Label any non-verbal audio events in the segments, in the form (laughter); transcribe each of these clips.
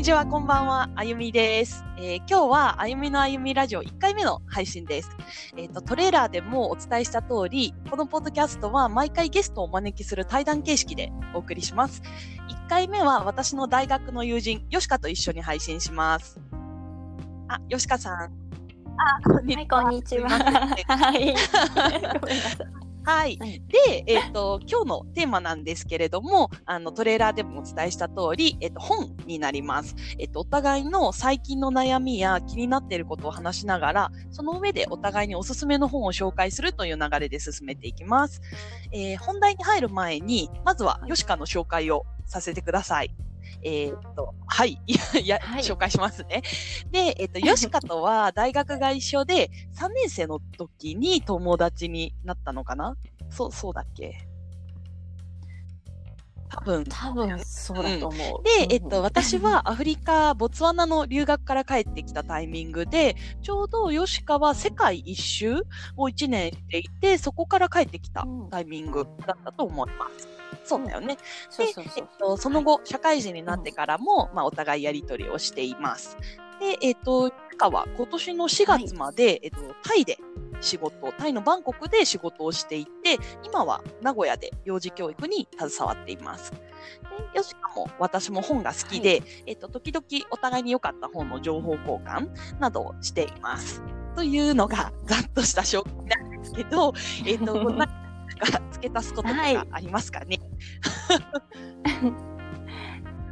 にちは、こんばんは、あゆみです。えー今日は、あゆみのあゆみラジオ1回目の配信です。えっ、と、トレーラーでもお伝えした通り、このポッドキャストは毎回ゲストをお招きする対談形式でお送りします。1回目は私の大学の友人、よしかと一緒に配信します。あ、よしかさん。あ、こんにはい、こんにちは。はい。(laughs) ごめんなさい。はい。はいで、えっ、と、今日のテーマなんですけれども、あの、トレーラーでもお伝えした通り、えっ、と、本になります。えっ、と、お互いの最近の悩みや気になっていることを話しながら、その上でお互いにおすすめの本を紹介するという流れで進めていきます。えー本題に入る前に、まずは、はいヨシカの紹介をさせてください。えっ、と、はい。(laughs) いや、はい紹介しますね。で、えっ、と、(laughs) ヨシカとは大学が一緒で、3年生の時に友達になったのかな？そう、そうだっけ？多分。多分そうだと思う。で、えっと、私は (laughs) アフリカ、ボツワナの留学から帰ってきたタイミングで、ちょうどヨシカは世界一周を1年していて、そこから帰ってきたうんタイミングだったと思います。そうだよね。でえっ。と、その後、社会人になってからも、まあ、お互いやりとりをしています。で、えっと、ヨシカは今年の4月まで、えっと、タイで仕事、タイのバンコクで仕事をしていて、今は名古屋で幼児教育に携わっています。で、ヨシカも私も本が好きで、えっと、時々お互いに良かった本の情報交換などをしています。というのが、ざっとした紹介なんですけど、えっと、何か付け足すこととはいかありますかね、(laughs)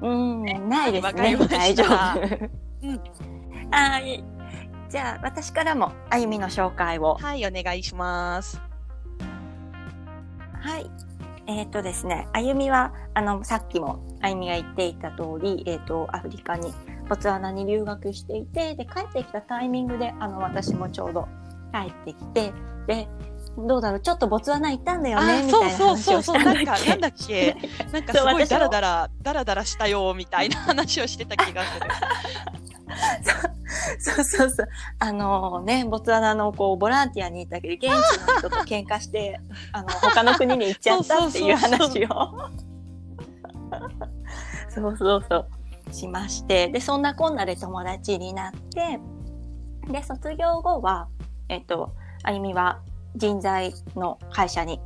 うん、ないですね。大丈夫。うん。はい。じゃあ、私からも、あゆみの紹介を。はい、お願いします。はい。えっ、とですね、あゆみは、あの、さっきもあゆみが言っていた通り、えっ、と、アフリカに、ボツワナに留学していて、で、帰ってきたタイミングで、あの、私もちょうど帰ってきて、で、どうだろう、ちょっとボツワナ行ったんだよね、みたいなそうそうそうそう、話をしたなんんか、だっけなんだっけ、なんかすごいダラダラ、ダラダラしたよ、みたいな話をしてた気がする。そうそうそう。あのね、ボツワナのこう、ボランティアに行ったけど、現地の人と喧嘩して、(laughs) あの、他の国に行っちゃったっていう話を。(laughs) そうそうそう。しまして。で、そんなこんなで友達になって、で、卒業後は、えっと、あゆみは人材の会社に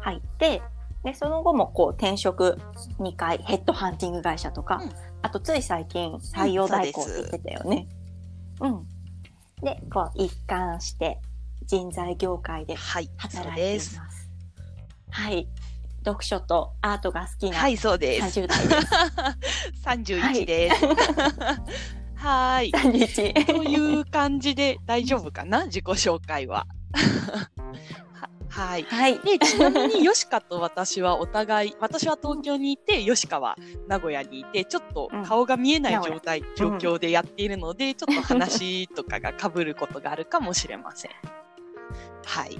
入って、で、その後もこう転職2回、ヘッドハンティング会社とか、うんあとつい最近採用代行って言ってたよね。うん。で、こう一貫して人材業界で働いていでます。す。はい。読書とアートが好きなはい、そうです。30代です。(laughs) 31です。はい。31。という感じで大丈夫かな？自己紹介は。(laughs) ははい。はい。で、ちなみに、ヨシカと私はお互い、私は東京にいて、ヨシカは名古屋にいて、ちょっと顔が見えない状態、状況でやっているので、ちょっと話とかが被ることがあるかもしれません。はい。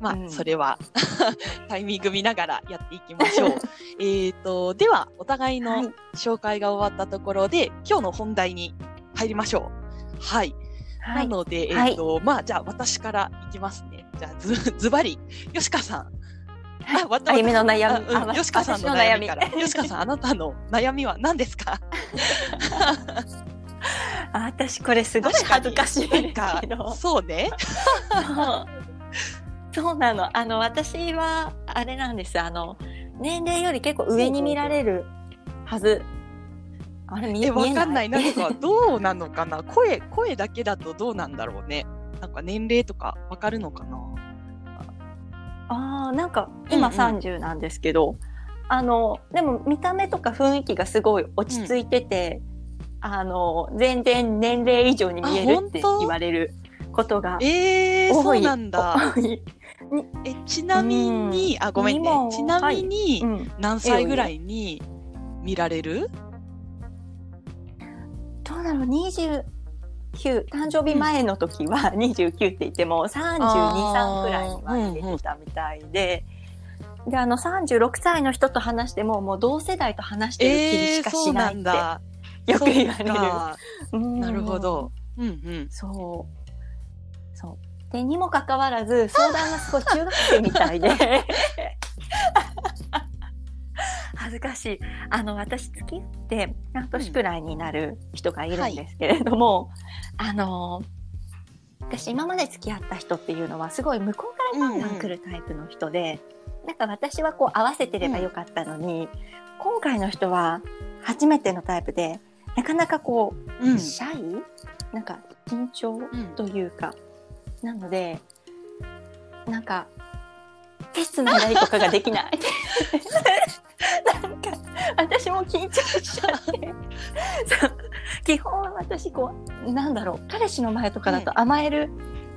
まあ、うんそれは (laughs) タイミング見ながらやっていきましょう。(laughs) えっと、では、お互いのはい。紹介が終わったところで、今日の本題に入りましょう。はい。は。ないので、はいえっ、と、まあ、じゃあ私からいきますね。じゃあ、ず、ずばり、よしかさん。あ、わたあゆみの悩み。あうん、よしかさんの悩みから。よしかん。さん、あなたの悩みは何ですか？(laughs) あ私これすごい恥ずかしいか。そうね。(laughs) そうそうなの。あの、私は、あれなんです。あの、年齢より結構上に見られるはず。あれ見え、わかんない。なんか、どうなのかな？(laughs) 声、声だけだとどうなんだろうね。なんか年齢とかわかるのかな？ああ、なんか今うんうん30なんですけど、あの、でも見た目とか雰囲気がすごい落ち着いてて、あの、全然年齢以上に見えあるって言われることがえー、多い。そうなんだ。え、ちなみに、あ、ごめんね。ちなみに、うん。何歳ぐらいに見られる？どうだろう、29、誕生日前の時は29って言っても32、3くらいには入れてたみたいで、で、あの36歳の人と話しても、もう同世代と話してる気えー、しかしないってんだ。よく言われる。なるほど。うんうん。そう。そう。で、にもかかわらず、相談がすごい中学生みたいで、(laughs) 恥恥ずかしい。あの、私付き合って半年くらいになる人がいるんですけれども、あの、私今まで付き合った人っていうのはすごい向こうからガンガン来るタイプの人で、なんか私はこう合わせてればよかったのに、今回の人は初めてのタイプで、なかなかこう、うん。シャイ？なんか緊張というか、なのでなんか手つないだりとかができない (laughs) 私も緊張しちゃって。(laughs) 基本は私こうなんだろう彼氏の前とかだと甘える、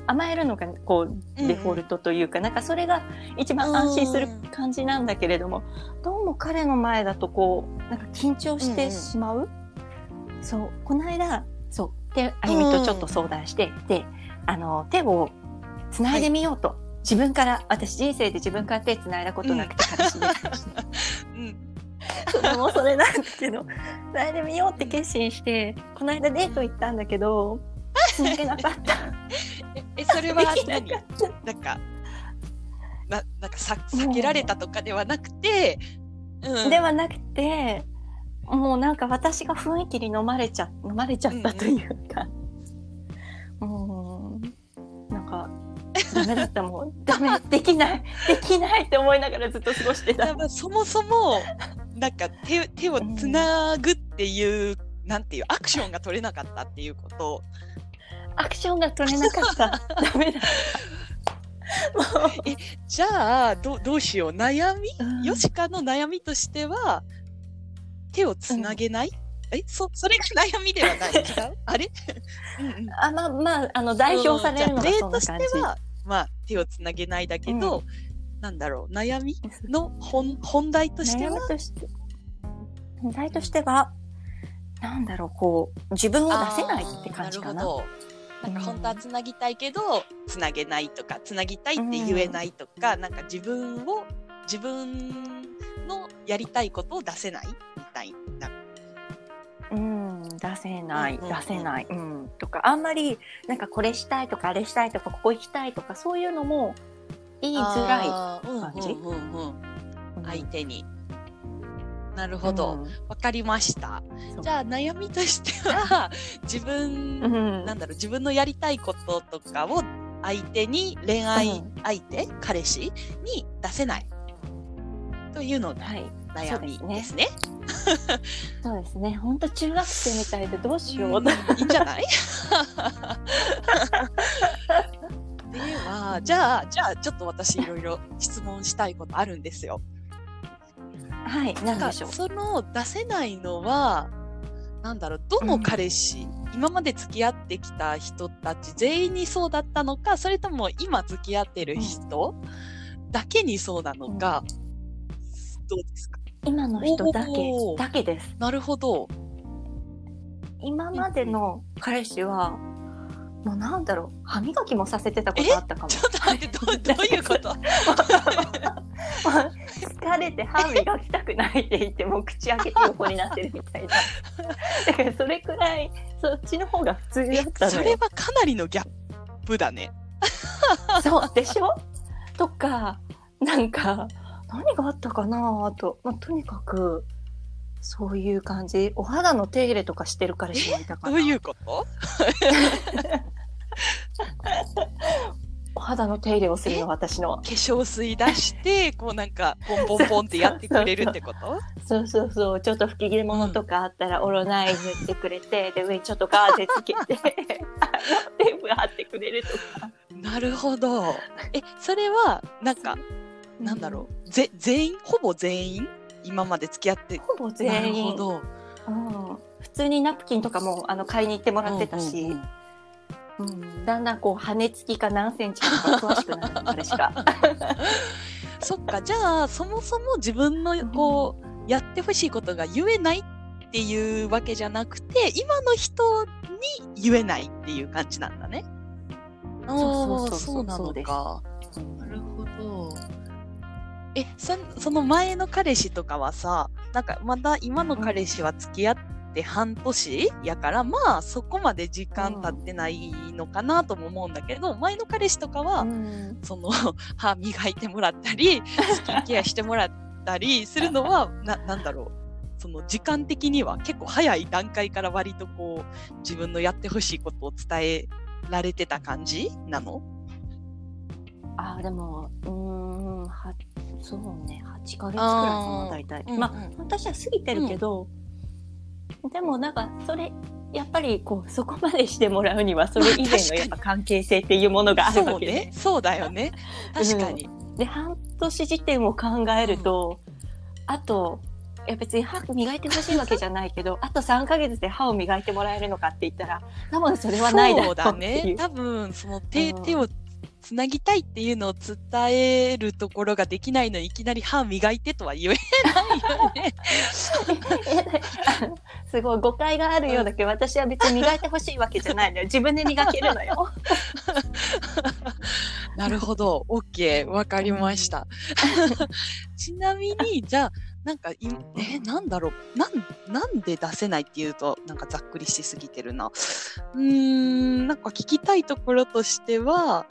甘えるのがこうデフォルトというか、なんかそれが一番安心する感じなんだけれども、どうも彼の前だとこうなんか緊張してしまう、そうこの間そうであゆみとちょっと相談して、であの手をつないでみようと、自分から私人生で自分から手つないだことなくて彼氏で、うん (laughs) それもそれなんだけどつないでみようって決心してこの間デート行ったんだけどつなげなかった。(laughs) ええそれは何？なんかななんかさ避けられたとかではなくて、うん、ではなくてもうなんか私が雰囲気に飲まれちゃ飲まれちゃったというか、もうなんかダメだった。もんダメできないできないって思いながらずっと過ごしてた。そもそもなんか手手をつなぐっていう、なんていうアクションが取れなかったっていうこと。アクションが取れなかった。(laughs) ダメだもう。じゃあどうどうしよう。悩み、うん。ヨシカの悩みとしては手をつなげない、えそそれが悩みではない (laughs) あれ、(laughs) うんうん。あまあまああの代表されるのがそんな感じ。てはまあ手をつなげないだけど、なんだろう悩み？の本本題として悩はみとして。問題としてはなんだろうこう自分を出せないって感じかな。ななんか本当はつなぎたいけど、つなげないとかつなぎたいって言えないとか、なんか自分を自分のやりたいことを出せないみたいな。うん出せない、うんうんうん。出せない、うん、とかあんまりなんかこれしたいとかあれしたいとかここ行きたいとかそういうのも言いづらい感じうんうんうんうん。うん。相手に。なるほど。わ、かりました。じゃあ悩みとしては、自分、うん。うんなんだろう、自分のやりたいこととかを相手に、恋愛うん。相手、彼氏に出せない。というのがはい。悩みでですすね。(laughs) そうですね。本当中学生みたいでどうしよう、うんいいんじゃない？(laughs) では、じゃあ、じゃあ、ちょっと私いろいろ質問したいことあるんですよ。はいなんかその出せないのは、なんだろう、どの彼氏、今まで付き合ってきた人たち全員にそうだったのか、それとも今付き合ってる人だけにそうなのか、どうですか？今の人だけだけです。なるほど。今までの彼氏はもうなんだろう。歯磨きもさせてたことあったかも。(laughs) ちょっと待って、どうどういうこと？(laughs) 疲れて歯磨きたくないって言ってもう口開けて横になってるみたいな。(laughs) だからそれくらいそっちの方が普通だえったのよ。それはかなりのギャップだね。そうでしょ？とかなんか何があったかなと、まあ、とにかくそういう感じ。お肌の手入れとかしてる彼氏もいたかな。どういうこと？(laughs) お肌の手入れをするの私の化粧水出して、(laughs) こうなんか、ポンポンポンってやってくれるってこと？そうそうそう、ちょっと吹き切れ物とかあったら、オロナイン塗ってくれて、で、上にちょっとガーゼつけて、テープ貼ってくれるとか。なるほど。え、それは、なんか、なんだろう。ぜ、全員？ほぼ全員？今まで付き合って。ほぼなる全員。ほど。うん、普通にナプキンとかも、あの、買いに行ってもらってたし、うんうんうんうんだんだんこう、羽根付きか何センチか詳しくなる、彼しか。(laughs) そっか、じゃあ、そもそも自分の、こう、やってほしいことが言えないっていうわけじゃなくて、今の人に言えないっていう感じなんだね。そうそうそうなの。なるほど。え、そその前の彼氏とかはさ、なんかまだ今の彼氏は付き合って半年やから、まあそこまで時間経ってないのかなとも思うんだけど、前の彼氏とかは、うん。その (laughs) 歯磨いてもらったり、スキンケアしてもらっったりするのは、(laughs) な、なんだろう。その時間的には結構早い段階から割とこう、自分のやってほしいことを伝えられてた感じなの？あーでもうーんはそうね。8ヶ月くらいかな大体、うんうん。まあ私は過ぎてるけど、でもなんかそれやっぱりこうそこまでしてもらうにはそれ以前のやっぱ (laughs) 関係性っていうものがあるわけで、ね。そうだよね。確かに。で半年時点を考えると、あといや別に歯磨いてほしいわけじゃないけど (laughs) あと3ヶ月で歯を磨いてもらえるのかって言ったら多分それはないだろうね。多分、その手、うん手をつなぎたいっていうのを伝えるところができないのにいきなり歯磨いてとは言えないよね。(laughs) すごい誤解があるようだけど、私は別に磨いてほしいわけじゃないのよ。自分で磨けるのよ。(laughs) なるほど。OK。わかりました。(laughs) ちなみに、じゃあ、なんかい、え、なんだろう。なん、なんで出せないっていうと、なんかざっくりしすぎてるな。うーん、なんか聞きたいところとしては、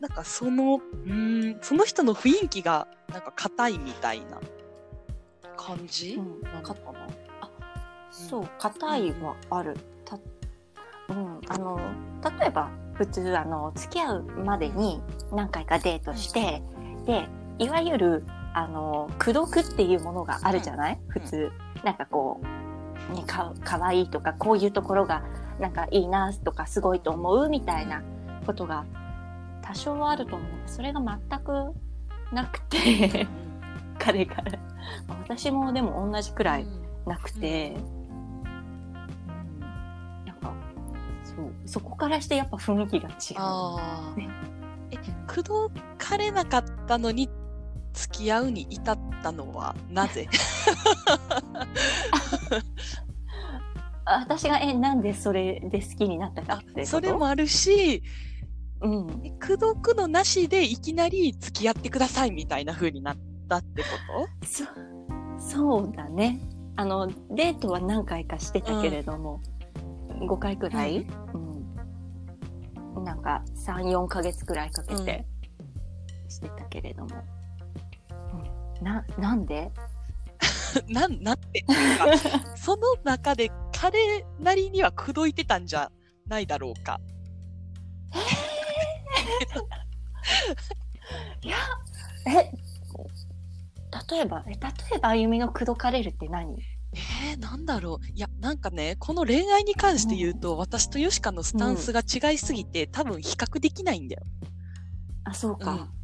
なんかその、うーん、その人の雰囲気が、なんか硬いみたいな感じ、うんなの？かなそう、硬いはある。たうん、あの、例えば、普通、あの、付き合うまでに何回かデートして、で、いわゆる、あの、口説くっていうものがあるじゃない、普通。なんかこう、ね、か、かわいいとか、こういうところが、なんかいいなとか、すごいと思うみたいなことが、多少はあると思う。それが全くなくて、彼から。私もでも同じくらいなくて、なんか、そう、そこからしてやっぱ雰囲気が違う。え、口説かれなかったのに付き合うに至ったのはなぜ？(laughs) あ私が、え、なんでそれで好きになったかってそれもあるし、うん。え口説くのなしでいきなり付き合ってくださいみたいな風になったってこそそうだね。あの、デートは何回かしてたけれども、5回くらい、うん、なんか3、4ヶ月くらいかけてしてたけれども。うん、な、なんで？と (laughs) なん、なんていうか、(laughs) その中で彼なりには口説いてたんじゃないだろうか。え、例えば、え、例えば、あゆみの口説かれるって何？えー、なんだろう。いや、なんかね、この恋愛に関して言うと、私とヨシカのスタンスが違いすぎて、多分比較できないんだよ。あ、そうか。うん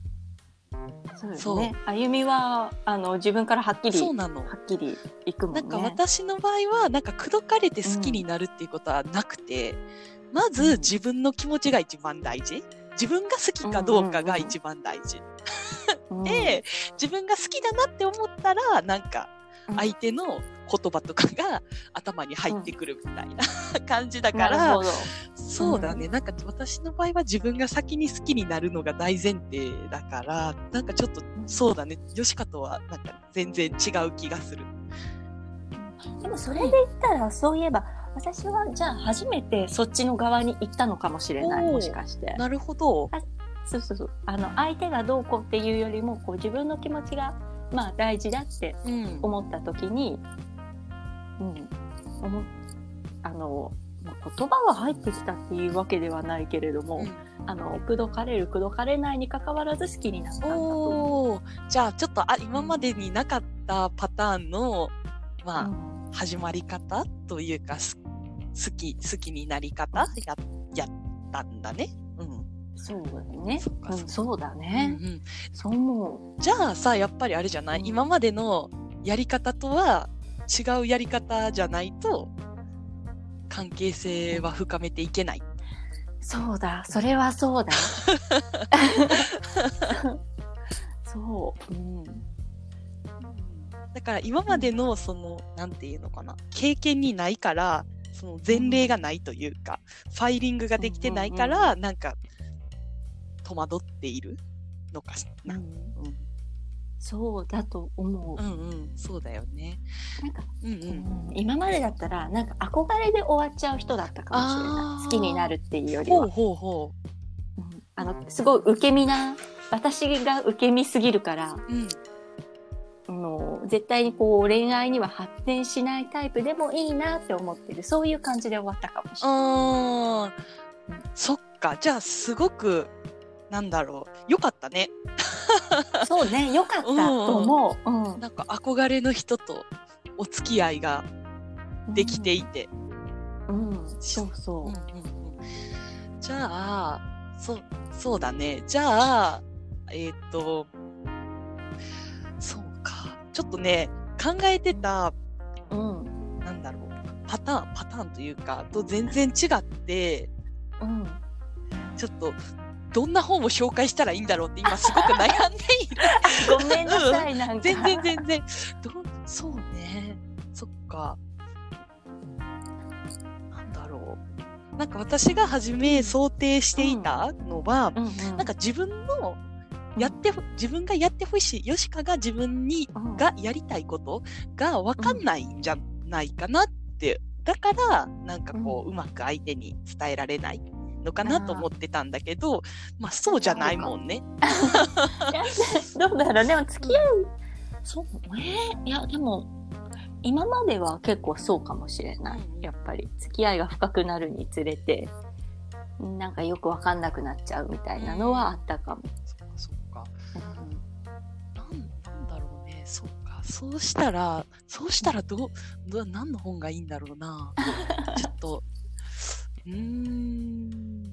そうね。あゆみは、あの、自分からはっきり、はそうなの。っきりいくもんね。なんか私の場合は、なんか口説かれて好きになるっていうことはなくて、まず自分の気持ちが一番大事。自分が好きかどうかが一番大事。うん、(laughs) で、自分が好きだなって思ったら、なんかうん相手の言葉とかが頭に入ってくるみたいな (laughs) 感じだから。そうだね。なんか私の場合は自分が先に好きになるのが大前提だから、なんかちょっとそうだね。ヨシカとはなんか全然違う気がする。でもそれで言ったら、そういえば、私はじゃあ初めてそっちの側に行ったのかもしれない。もしかして。なるほど。そうそうそう。あの、相手がどうこうっていうよりも、こう自分の気持ちが、まあ大事だってうん。思った時に、うん、思っあの、まあ言葉が入ってきたっていうわけではないけれども、うんあの、口説かれる、口説かれないに関わらず好きになったんだとじゃあちょっとあ今までになかったパターンの、まあ、うん始まり方というかす好き好きになり方ややったんだね。うん。そうだねそうん、そうだうんね。うん、そう思じゃあさやっぱりあれじゃない、うん今までのやり方とは違うやり方じゃないと関係性は深めていけない。う。そうだ。それはそうだ。(laughs) そう。うん。だから今までのその、なんていうのかな、経験にないから、その前例がないというか、ファイリングができてないから、なんか、戸惑っているのかしら。うんうん、そうだと思う。うん、うん、そうだよね。なんか、うんう。うんん今までだったら、なんか憧れで終わっちゃう人だったかもしれない。好きになるっていうよりはほう。ほうほうんあの、すごい受け身な、私が受け身すぎるから、う。うん。あの絶対にこう恋愛には発展しないタイプでもいいなって思ってるそういう感じで終わったかもしれない。あーそっか。じゃあ、すごく、なんだろう。よかったね。(laughs) そうねよかったと思う。うんなんか憧れの人とお付き合いができていて。うん、うんそうそうんうんうんじゃあ、そ、そうだね。じゃあ、えっ、と、そうか。ちょっとね、考えてた、う。うんなんだろう、パターン、パターンというか、と全然違って、うん。ちょっと、どんな本を紹介したらいいんだろうって今すごく悩んでいる。ごめんなさいなんか。全然全然。どうそうね。そっか。なんだろう。なんか私が初め想定していたのは、うんうん。なんか自分のやってほ、自分がやってほしい、ヨシカが自分に、うん。がやりたいことがわかんないんじゃないかなって。だから、なんかこう、うまく相手に伝えられないのかなと思ってたんだけど、まあそうじゃないもんね。(laughs) どうだろうでも付き合う。そうえーいやでも今までは結構そうかもしれない、うん。やっぱり付き合いが深くなるにつれてなんかよくわかんなくなっちゃうみたいなのはあったかも、そっか。そうしたら、そうしたらどう、どう何の本がいいんだろうな。ちょっと、(laughs) うーん。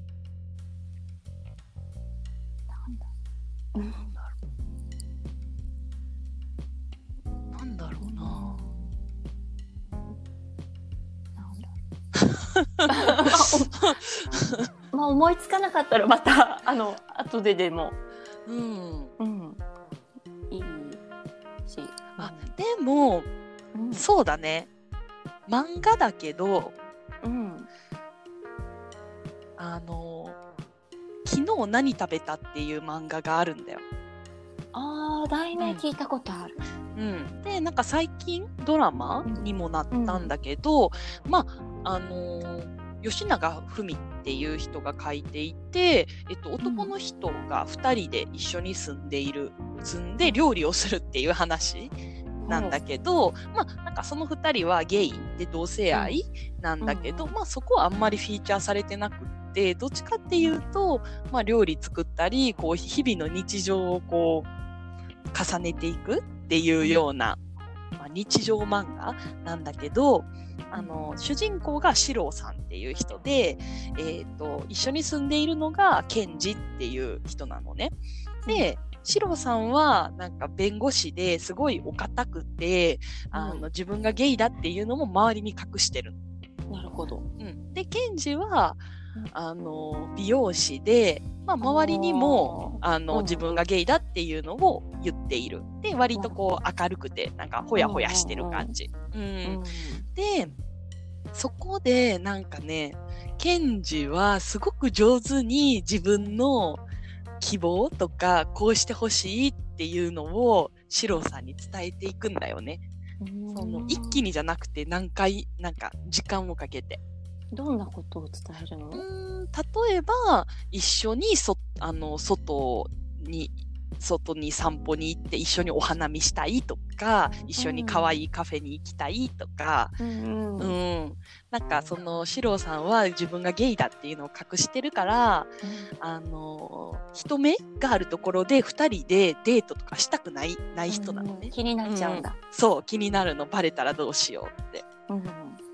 うんなんだろう。なんだろうな。(laughs) まあ思いつかなかったらまたあの後ででも、うん。うん、しあ、でも、うん。そうだね。漫画だけど、うん。あの、昨日何食べたっていう漫画があるんだよ。あー題名聞いたことある、うん、でなんか最近ドラマにもなったんだけど、まああのー吉永文っていう人が書いていて、えっと、男の人が2人で一緒に住んでいる住んで料理をするっていう話なんだけど、まあなんかその2人はゲイで同性愛なんだけど、うん。まあそこはあんまりフィーチャーされてなくってどっちかっていうと、まあ、料理作ったりこう日々の日常をこう重ねていくっていうような、まあ、日常漫画なんだけどあの主人公が四郎さんっていう人で、えー、と一緒に住んでいるのがケンジっていう人なのね。で四郎さんはなんか弁護士ですごいお堅くて、あうんの自分がゲイだっていうのも周りに隠してる。なるほどうん、でケンジはうんあの美容師で、まあ、周りにもあの、うん自分がゲイだっていうのを言っている。で割とこう明るくてなんかほやほやしてる感じ。うんうんでそこでなんかねケンジはすごく上手に自分の希望とかこうしてほしいっていうのをシロさんに伝えていくんだよね。その一気にじゃなくて何回なんか時間をかけて。どんなことを伝えるの？うーん例えば一緒にそあの外に外に散歩に行って一緒にお花見したいとか一緒に可愛いカフェに行きたいとか、うんううん。んなんかその四郎さんは自分がゲイだっていうのを隠してるからあの人目があるところで2人でデートとかしたくないない人なのね、気になっちゃうんだ。そう気になるの。バレたらどうしようって。うん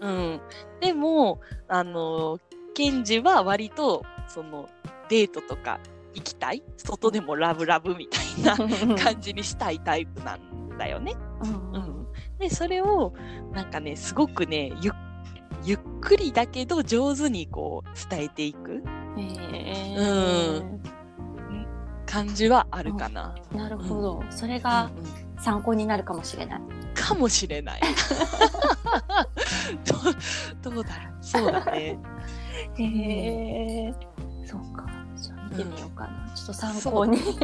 うん、でもあのケンジは割とそのデートとか行きたい？外でもラブラブみたいな (laughs) 感じにしたいタイプなんだよね。うん。うん、でそれをなんかねすごくねゆゆっくりだけど上手にこう伝えていくへうー感じはあるかな。なるほど。それがうんうん参考になるかもしれない。かもしれない。(laughs) どうどうだろうそうだね。へ (laughs) え。そうか。じゃあ見てみようかな。ちょっと参考に。そう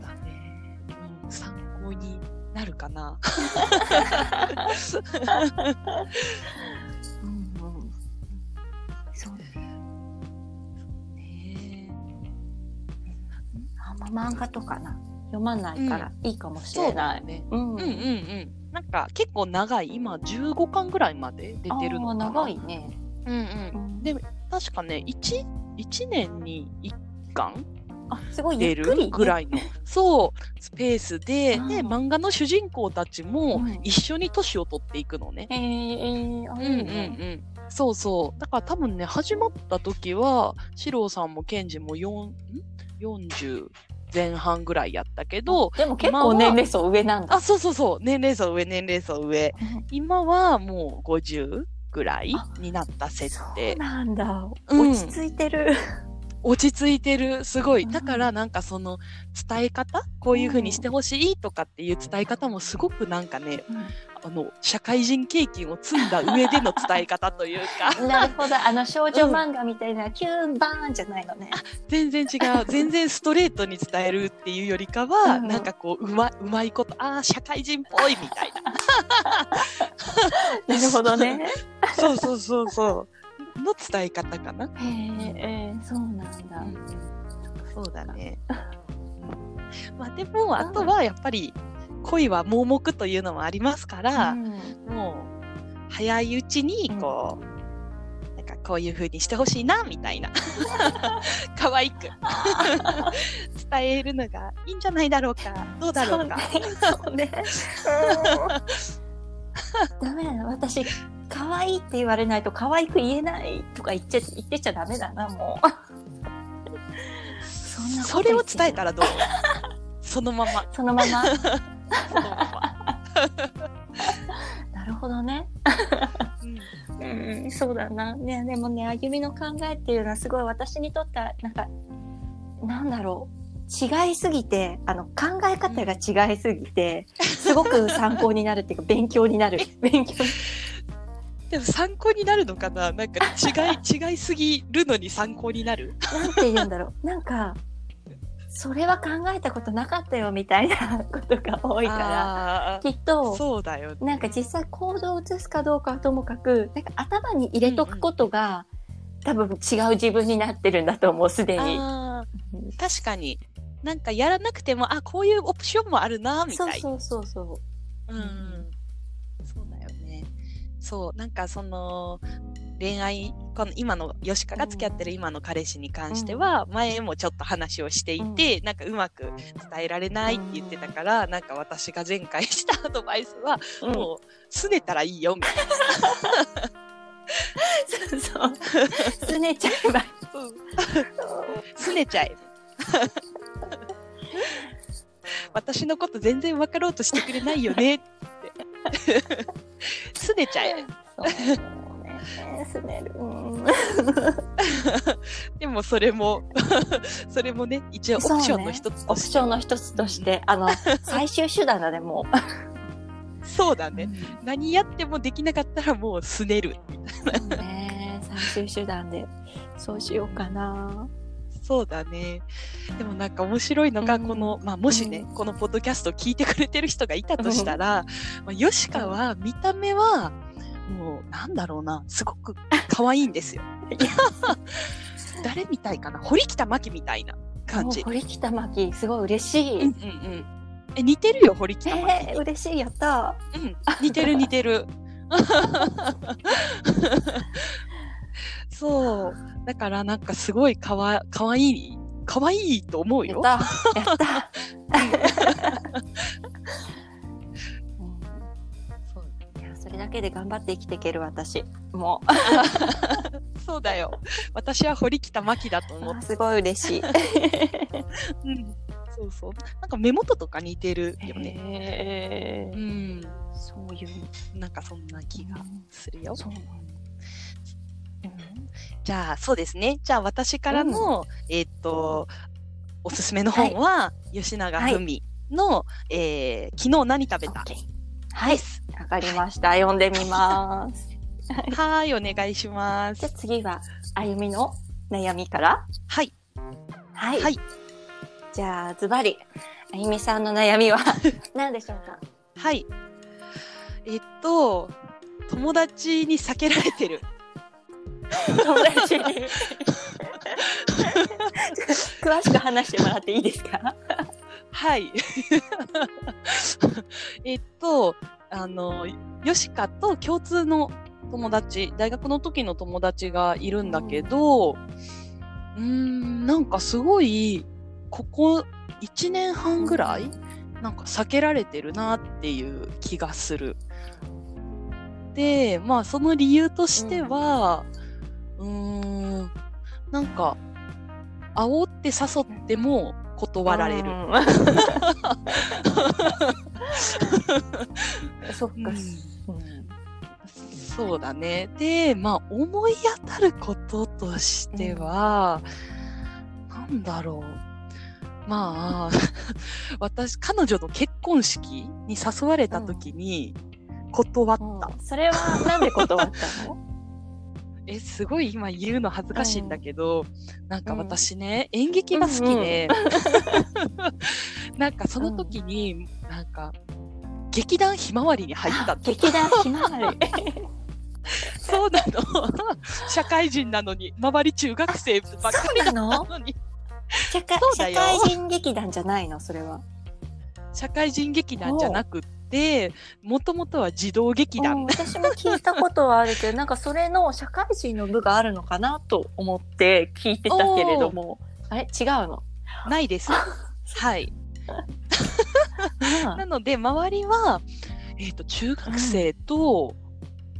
だね。うん、参考になるかな。漫画とかな読まないからいいかもしれない。ね。うんうんうんうん。なんか結構長い、今15巻ぐらいまで出てるのかな。長いね。うんう。うんんで、確かね、1、一年に1巻あすごい出るぐらいの、(laughs) そう、スペースで、あーで、漫画の主人公たちもうん一緒に年を取っていくのね。えー、えうんうんうん。そうそう。だから多分ね、始まった時は、四郎さんもケンジも4ん？40前半ぐらいやったけど、でも結構年齢層上なんだ。あ、そうそうそう、年齢層上、年齢層上。うん今はもう50ぐらいになった設そう定。なんだ。うん落ち着いてる。落ち着いてる、すごい。うんだからなんかその伝え方、こういう風にしてほしいとかっていう伝え方もすごくなんかね、あの、社会人経験を積んだ上での伝え方というか、(laughs) なるほど。あの少女漫画みたいな、キューンバーンじゃないのね。全然違う。(laughs) 全然ストレートに伝えるっていうよりかは、うんなんかこう、うま、うまいこと、ああ、社会人っぽいみたいな。(laughs) なるほどね。そうそうそうそう。の伝え方かな。へえ、えー、そうなんだ。そうだね。まあでも、あとはやっぱり恋は盲目というのもありますから、うん。もう早いうちにこう、なんかこういう風にしてほしいなみたいな。(laughs) 可愛く。(laughs) 伝えるのがいいんじゃないだろうか。どうだろうか。そうね。(laughs) ダメだな。私、可愛いって言われないと可愛く言えないとか言っちゃ言ってちゃダメだな、もう。それを伝えたらどう？そのまま。そのまま。(laughs) なるほどね。うんうん、そうだな。ね、でもね、あゆみの考えっていうのはすごい私にとっては、なんか、なんだろう。違いすぎて、あの、考え方が違いすぎて、すごく参考になるっていうか、勉強になる。勉強に。でも参考になるのかな？なんか違い (laughs) 違いすぎるのに参考になる？なんて言うんだろう。なんか、それは考えたことなかったよみたいなことが多いから、あきっと、そうだよね。なんか実際行動を移すかどうかはともかく、なんか頭に入れとくことが、多分違う自分になってるんだと思う、すでに。確かに。なんかやらなくてもあこういうオプションもあるなみたい。なそうそうそうそう。うん。そうだよね。そう、なんかその、恋愛、この今の、ヨシカが付き合ってる今の彼氏に関しては、前もちょっと話をしていて、なんかうまく伝えられないって言ってたから、なんか私が前回したアドバイスは、うんもう、すねたらいいよ、みたいそうそう。すねちゃえば。な。すねちゃえ。私のこと全然分かろうとしてくれないよねって。(laughs) (laughs) すねちゃえ。すねる。うん (laughs) でもそれも、(laughs) それもね、一応オプションの一つオとしてプションの一つとして、あの、(laughs) 最終手段だね、もう。そうだね。何やってもできなかったらもうすねる。ね最終手段で、そうしようかな。そうだね。でもなんか面白いのが、うんこの、まあもしね、このポッドキャスト聞いてくれてる人がいたとしたら、まあ、ヨシカは見た目は、もうなんだろうな、すごく可愛いんですよ。(laughs) 誰みたいかな？堀北真希みたいな感じ。堀北真希、すごい嬉しい。うんうんうん。え、似てるよ、堀北真希えー、嬉しい、やった。うん、似てる似てる。(laughs) そう。だからなんかすごいかわかわいい、かわいいと思うよ。やった。やった。(laughs) だけで頑張って生きていける私。も (laughs) そうだよ。私は堀北真希だとう、思って。あすごい嬉しい。うん。そうそう。なんか目元とか似てるよね。へーうん。そういう。なんかそんな気がするよ。そうなんだ。じゃあ、そうですね。じゃあ私からの、えーっと、おすすめの本は、吉永文の、えー昨日何食べた？オッケーはい。わかりました。読んでみます。(laughs) はーい、お願いしますじゃあ。次は、あゆみの悩みから。はい。はい。はいじゃあ、ズバリ、あゆみさんの悩みは (laughs) 何でしょうか？はい。えっと、友達に避けられてる。友達に。(laughs) 詳しく話してもらっていいですか？はい。えっと、あの、ヨシカと共通の友達、大学の時の友達がいるんだけど、うーん、なんかすごい、ここ1年半ぐらい、なんか避けられてるなっていう気がする。で、まあその理由としては、うーん、なんか、煽って誘っても断られる。(laughs) うんそっか、うん。うんそうだね。で、まあ、思い当たることとしては、なんだろう。まあ、(laughs) 私、彼女の結婚式に誘われた時に断った。うん。それはなんで断ったの？(laughs) え、すごい今言うの恥ずかしいんだけど、なんか私ね、演劇が好きで、(laughs) なんかその時に、なんか、劇団ひまわりに入ったって劇団ひまわり。(laughs) (laughs) そうなの。社会人なのに、周り中学生ばっかりなのに、社会人劇団じゃないの？それは。社会人劇団じゃなくって、もともとは児童劇うん団。私も聞いたことはあるけどなんかそれの社会人の部があるのかなと思って聞いてたけれども。あれ？違うの、ないです。(laughs) はい。うんなので、周りは、えっ、と、中学生と、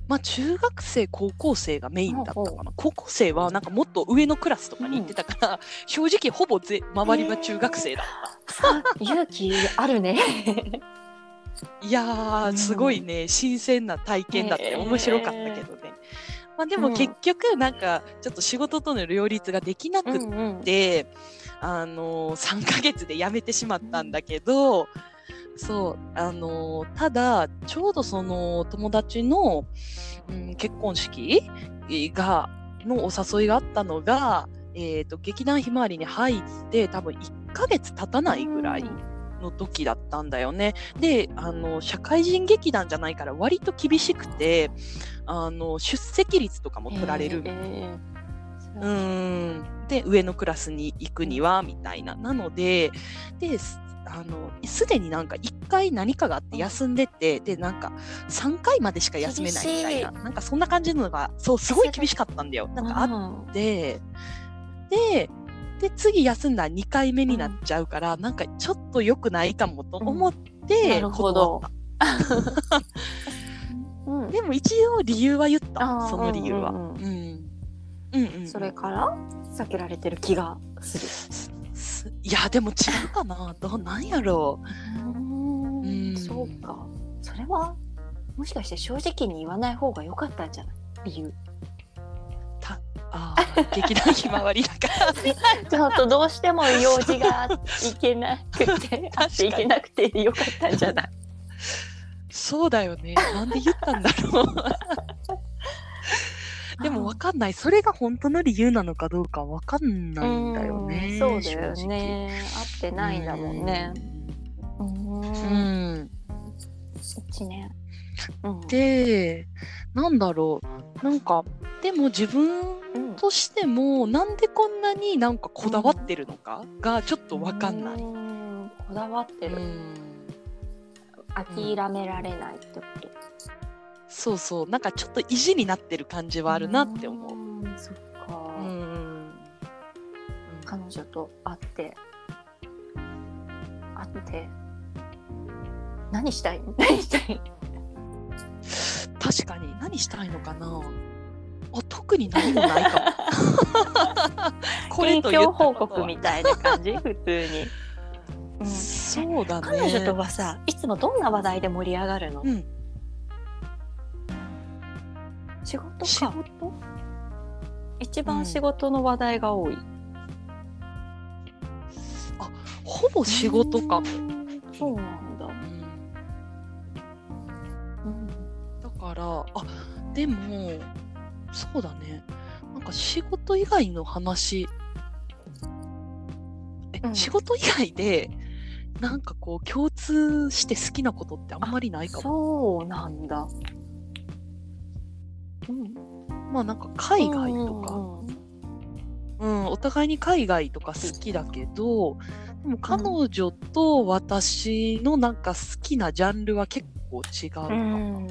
まあ、中学生、高校生がメインだったかな。高校生は、なんかもっと上のクラスとかに行ってたから、正直、ほぼぜ周りは中学生だった。さ勇気あるね。いやうー、んすごいね、新鮮な体験だって面白かったけどね。まあでもうん。結局、なんか、ちょっと仕事との両立ができなくっうんうん。て、あのー、3ヶ月で辞めてしまったんだけど、そう、あのー、ただ、ちょうどその友達の、うん、結婚式が、のお誘いがあったのが、えっ、と、劇団ひまわりに入って、多分1ヶ月経たないぐらいの時だったんだよね。で、あの、社会人劇団じゃないから割と厳しくて、あの、出席率とかも取られる。えうーん。で、上のクラスに行くには、みたいな。なので、で、すあの、すでになんか一回何かがあって休んでて、で、なんか3回までしか休めないみたいな。なんかそんな感じのが、そう、すごい厳しかったんだよ。なんかあっで、で、で、次休んだら2回目になっちゃうから、なんかちょっと良くないかもと思って、なるほど (laughs) うんでも一応理由は言っあた、ーその理由は。ううんうんん。うんうん。それから避けられてる気がする。すいや、でも違うかな。どうなんやろう。うんそうか。それはもしかして正直に言わない方が良かったんじゃない？理由。ああ、劇団ひまわりだから。(laughs) ちょっとどうしても用事がいけなくて、(laughs) あっていけなくて良かったんじゃない？そうだよね。なんで言ったんだろう。(laughs) でもわかんない。それが本当の理由なのかどうかわかんないんだよね。うんそうだよ。ね。合ってないんだもんね。う。うんん。一年。うん、で、なんだろう。なんか、でも自分うんとしても、なんでこんなになんかこだわってるのかがちょっとわかんない。うんこだわってる。うん諦められないってこと。そうそう。なんかちょっと意地になってる感じはあるなって思う。うん。そっか。うん。彼女と会って会って何したい？(laughs) 何したい？確かに何したいのかな？あ特に何もないかも。(laughs) これ報告みたいな感じ？普通に、(laughs) うん、そうだね。彼女とはさいつもどんな話題で盛り上がるの、うん、仕事仕か事？一番仕事の話題が多い、ほぼ仕事か。も。うん。そうなんだ、うん。うん。だから、あでも、そうだね。なんか仕事以外の話、え、うん。仕事以外で、なんかこう共通して好きなことってあんまりないかも。そうなんだ、うん、まあなんか海外とか、うんうん、お互いに海外とか好きだけど、でも彼女と私のなんか好きなジャンルは結構違うかうも。ん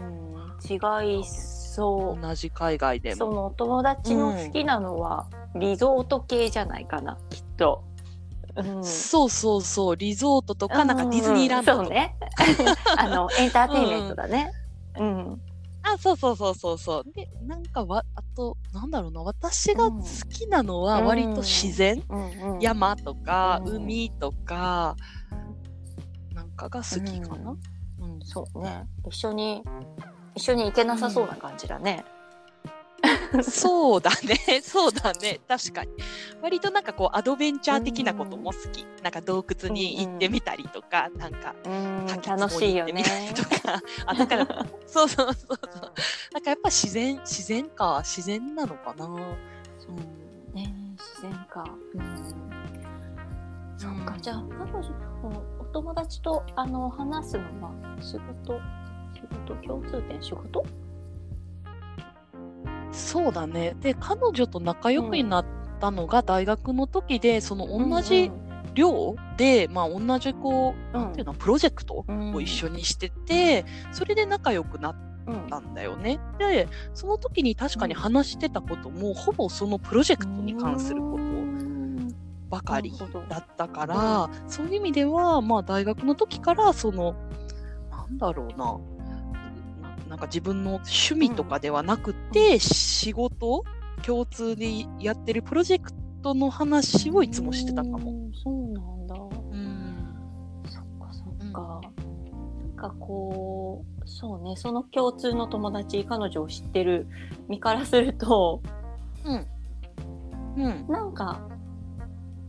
違いそう同じ海外でも。そのお友達の好きなのは、リゾート系じゃないかなきっと。うんそうそうそう、リゾートとか、なんかディズニーランドとか。そうね (laughs) あのエンターテインメントだね。うんあ、そうそうそうそうそう。で、なんかわ、あと、なんだろうな、私が好きなのは割と自然、うんうん。山とか、うん海とか、なんかが好きかな。うん。そうね。一緒に一緒に行けなさそうな感じだね。そうだね、(laughs) そうだね、確かに。割となんかこう、アドベンチャー的なことも好き。なんか洞窟に行ってみたりとか、なんか、うん滝楽しいよねとか。(laughs) あ、だから、そうそうそうそう。なんかやっぱ自然、自然か、自然なのかな。うん。ね自然か。うんそっか、うんじゃあ彼女おお友達とあの話すのは仕事仕事共通点仕事？そうだね。で、彼女と仲良くなったのが大学の時で、その同じ寮で、まあ同じこう、うん。なんていうの、プロジェクトうん。を一緒にしてて、それで仲良くなっうんたんだよね。で、その時に確かに話してたことも、ほぼそのプロジェクトに関することうんばかりだったから、そういう意味では、まあ大学の時から、その、なんだろうな、ななんか自分の趣味とかではなくて、仕事、共通でやってるプロジェクトの話をいつもしてたかも。うんそうなんだ。うん。そっかそっか。なんかこうそうねその共通の友達彼女を知ってる身からするとうん。なんか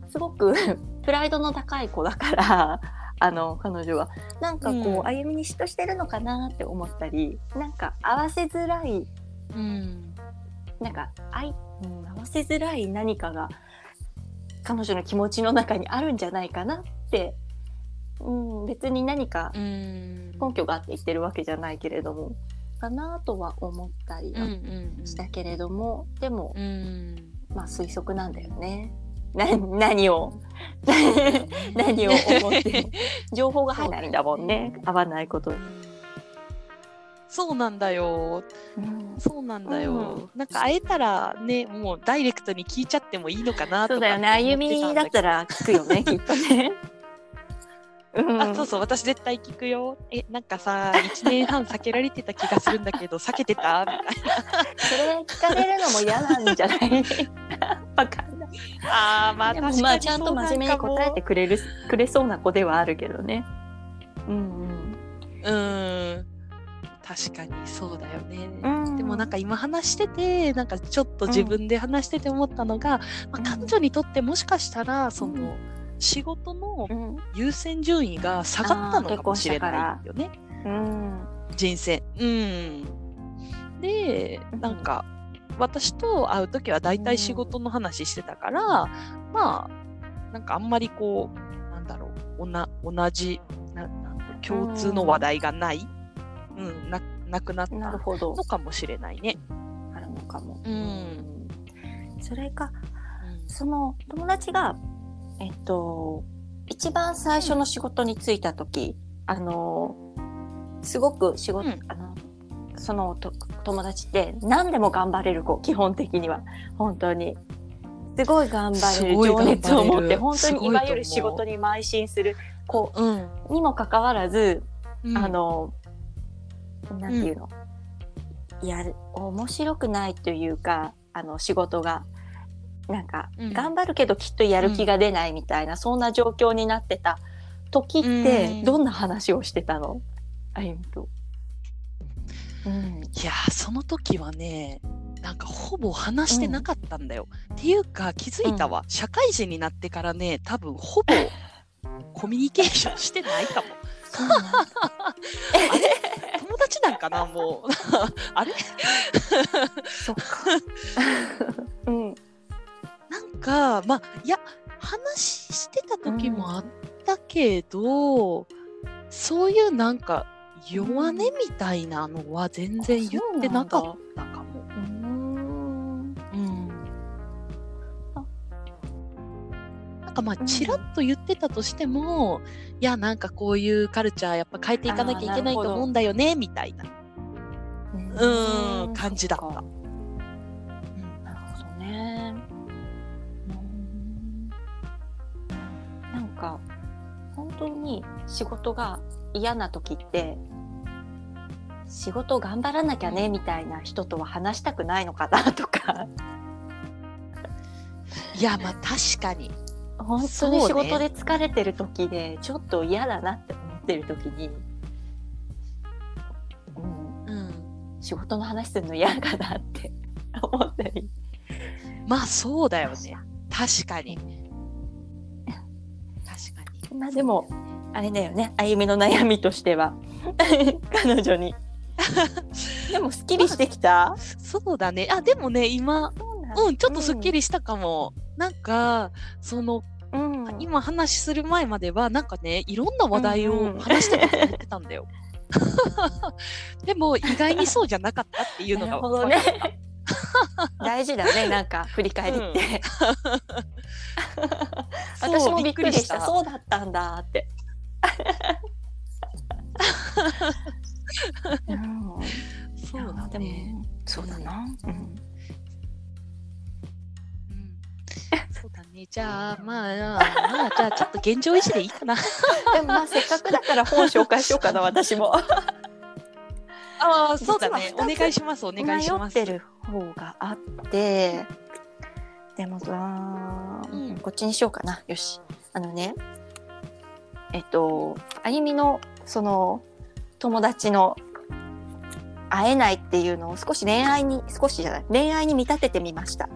すごく (laughs) プライドの高い子だからあの彼女はなんかこう、うん歩みに嫉妬してるのかなって思ったりなんか合わせづらいうん。なんかあい、うん、合わせづらい何かが彼女の気持ちの中にあるんじゃないかなって、うん、別に何かうん。根拠があって言ってるわけじゃないけれどもかなとは思ったりはうんうんしたけれども、でもうん。まあ推測なんだよね。な何を (laughs) 何を思って (laughs) 情報が入らないんだもんね。合わないこと、そうなんだよ。うん。そうなんだよ。うん。なんか会えたらね、もうダイレクトに聞いちゃってもいいのかなとかそうだよね。歩みだったら聞くよねきっとね。(laughs) うん。あ、そうそう、私絶対聞くよ。え、なんかさ、1年半避けられてた気がするんだけど、避けてた？みたいそれ聞かれるのも嫌なんじゃない？あー、まあ確かにまあちゃんと真面目に答えてくくれるくれそうな子ではあるけどね。うんうん。うん。確かにそうだよね。うんでもなんか今話してて、なんかちょっと自分で話してて思ったのが、まうんあ、彼女にとってもしかしたら、その、うん仕事のうん優先順位が下がったのかもしれないよね。うん人生。うん。で、なんか、私と会う時は大体仕事の話してたから、まあ、なんかあんまりこう、なんだろう、おな同じななん共通の話題がない、うん、ななくなったなるほどのかもしれないね。あるのかも。うん。それかその友達がえっと一番最初の仕事に就いた時、あのすごく仕事、うんあのそのと友達って何でも頑張れる子基本的には。本当に。すごい頑張れる情熱を持って本当にいわゆる仕事に邁進する子うん。にもかかわらず、うん。あ、のなんていうの、やる面白くないというかあの仕事が。なんか、うん。頑張るけどきっとやる気が出ないみたいな、そんな状況になってた時って、うん。どんな話をしてたの？あゆみと。うんいやー、その時はね、なんかほぼ話してなかったんだよ。っていうか気づいたわ、社会人になってからね、多分ほぼ (laughs) コミュニケーションしてないかも。友達なんかな、もう。(laughs) あれ？そっか。(laughs) うん。なんか、まあ、いや、話してた時もあったけど、そういうなんか、弱音みたいなのは全然言ってなかったかも。うーんうん。なんかまあちらっと言ってたとしても、いやなんかこういうカルチャーやっぱ変えていかなきゃいけないと思うんだよねみたいなうん感じだった。なるほどね。うんなんか本当に仕事が嫌な時って仕事頑張らなきゃねみたいな人とは話したくないのかなとかいやまあ確かに。本当に仕事で疲れてる時でちょっと嫌だなって思ってる時に、うん、うん。仕事の話するの嫌かなって (laughs) 思ったり。まあそうだよね。確かに。確かに。まあでもあれだよね歩みの悩みとしては (laughs) 彼女に。(laughs) でもすっきりしてきた、そうだね。あ、でもね、今、そうなんちょっとすっきりしたかも。なんか、その、うん、うん今話する前までは、なんかね、いろんな話題うんうんを話したいと思ってたんだよ。(laughs) でも、意外にそうじゃなかったっていうのが (laughs) なるほどね大事だねなんか振り返りって、た。私もびっくりしたそうそうだったんだって。うん (laughs) そうだでね。もそうだな、うんうんそうだね。じゃあ、まあ、まあ、じゃあ、ちょっと現状維持でいいかな。(laughs) でもまあせっかくだから本紹介しようかな (laughs) 私も。ああ、そうだね。お願いします。お願いします。迷ってる方があってでもあー、うんこっちにしようかなよしあのねえっとあゆみのその友達の会えないっていうのを少し恋愛に少しじゃない恋愛に見立ててみました。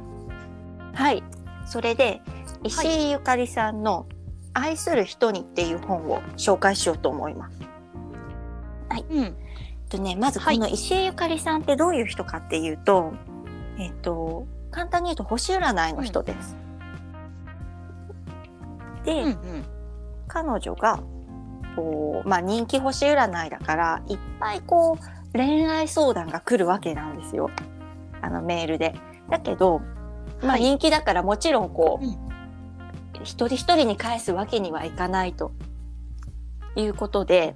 はい。それで石井ゆかりさんの「愛する人に」っていう本を紹介しようと思います。うん。えっとね、まずこはい。の石井ゆかりさんってどういう人かっていうと、えっと、簡単に言うと星占いの人です。で、うんうん。彼女がこう、まあ、人気星占いだからいっぱいこう恋愛相談が来るわけなんですよ。あのメールで。だけど、まあ、はい。人気だからもちろんこう、うん。一人一人に返すわけにはいかないと。いうことで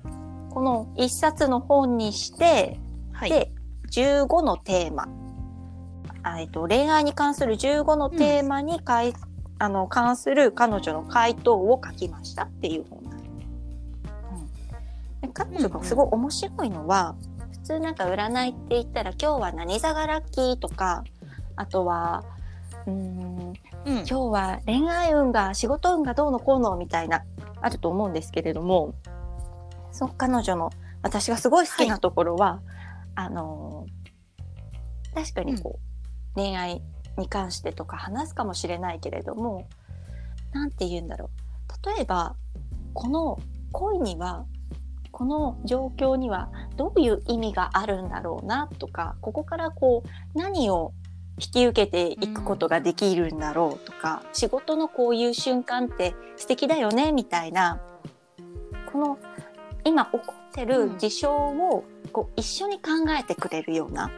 この一冊の本にしてはい。で15のテーマ。あえっと恋愛に関する15のテーマにかい、あの関する彼女の回答を書きましたっていう本で彼女がすごい面白いのは、普通なんか占いって言ったら今日は何座がラッキーとかあとはうーんうん。今日は恋愛運が仕事運がどうのこうのみたいなあると思うんですけれどもそう彼女の私がすごい好きなところは、あの確かにこう、恋愛に関してとか話すかもしれないけれどもなんて言うんだろう。例えばこの恋にはこの状況にはどういう意味があるんだろうなとかここからこう何を引き受けていくことができるんだろうとか、仕事のこういう瞬間って素敵だよねみたいなこの今起こってる事象をこう一緒に考えてくれるような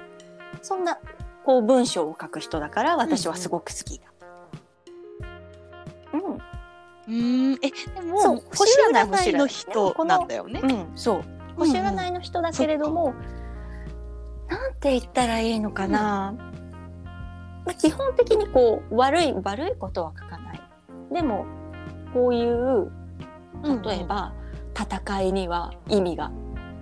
そんなこう文章を書く人だから私はすごく好きだ。ーん。え、でそうも、星星占いの人。なんだよね。うん、そう。星占いの人だけれども、なんて言ったらいいのかな、まあ、基本的にこう悪い悪いことは書かない。でもこういううん例えば、戦いには意味が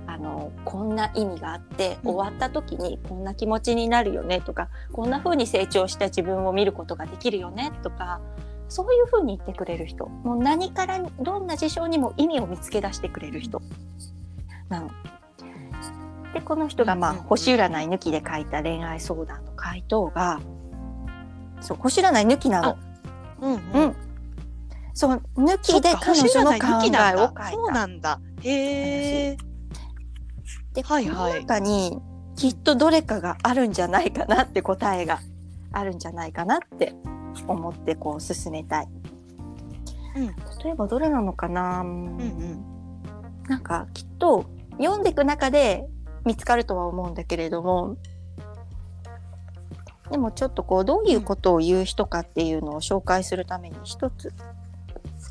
あのこんな意味があって、うん。終わった時にこんな気持ちになるよねとかこんな風に成長した自分を見ることができるよねとかそういう風に言ってくれる人もう何からどんな事象にも意味を見つけ出してくれる人なの。でこの人が、まあ星占い抜きで書いた恋愛相談の回答がそう星占い抜きなの。うんううんん。そう抜きで彼女の考えを書いた。そうなんだ。へえ。で、はいはいこの中にきっとどれかがあるんじゃないかなって答えがあるんじゃないかなって思ってこう進めたい。うん例えばどれなのかな、うんうん。なんかきっと読んでいく中で見つかるとは思うんだけれどもでもちょっとこうどういうことを言う人かっていうのを紹介するために一つ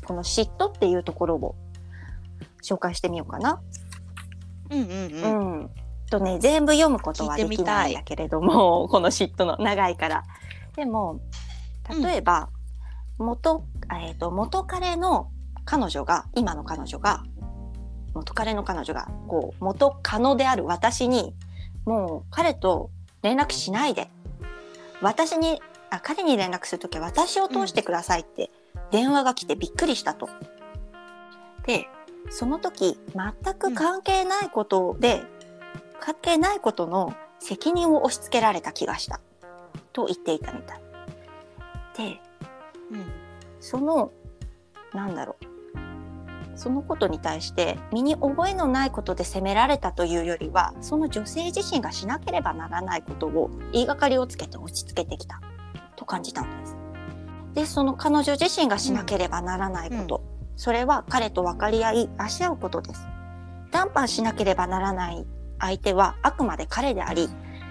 この嫉妬っていうところを紹介してみようかな。うんうんうん。うん。とね、全部読むことはできないんだけれども、この嫉妬の長いから。でも、例えば、元、えっ、と、元彼の彼女が、今の彼女が、元彼の彼女が、こう、元カノである私に、もう彼と連絡しないで、私に、あ彼に連絡するときは私を通してくださいって電話が来てびっくりしたと。で、その時、全く関係ないことで、関係ないことの責任を押し付けられた気がした。と言っていたみたい。で、うんその、なんだろう。そのことに対して身に覚えのないことで責められたというよりはその女性自身がしなければならないことを言いがかりをつけて押し付けてきたと感じたんです。でその彼女自身がしなければならないこと、それは彼と分かり合い愛し合うことです。談判しなければならない相手はあくまで彼であり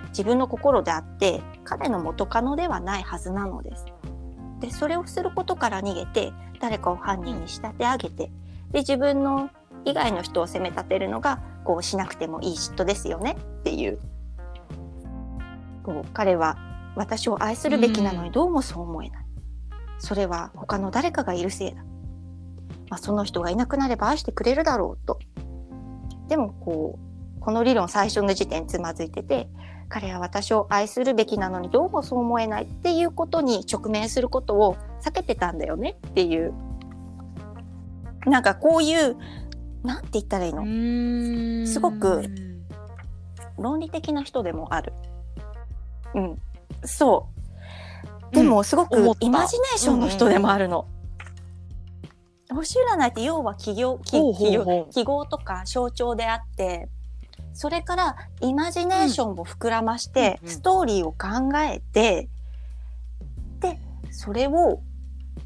自分の心であって彼の元カノではないはずなのです。でそれをすることから逃げて誰かを犯人に仕立て上げてで自分の以外の人を責め立てるのがこうしなくてもいい嫉妬ですよね。っていう。こう彼は私を愛するべきなのにどうもそう思えない、それは他の誰かがいるせいだ、まあ、その人がいなくなれば愛してくれるだろうと。でもこうこの理論最初の時点つまずいてて彼は私を愛するべきなのにどうもそう思えないっていうことに直面することを避けてたんだよねっていう。なんかこういうなんて言ったらいいの、うん。すごく論理的な人でもある。うん、そう。でもすごくイマジネーションの人でもあるの。星占いって要は企業記号とか象徴であってそれからイマジネーションを膨らまして、うん。うんストーリーを考えてでそれを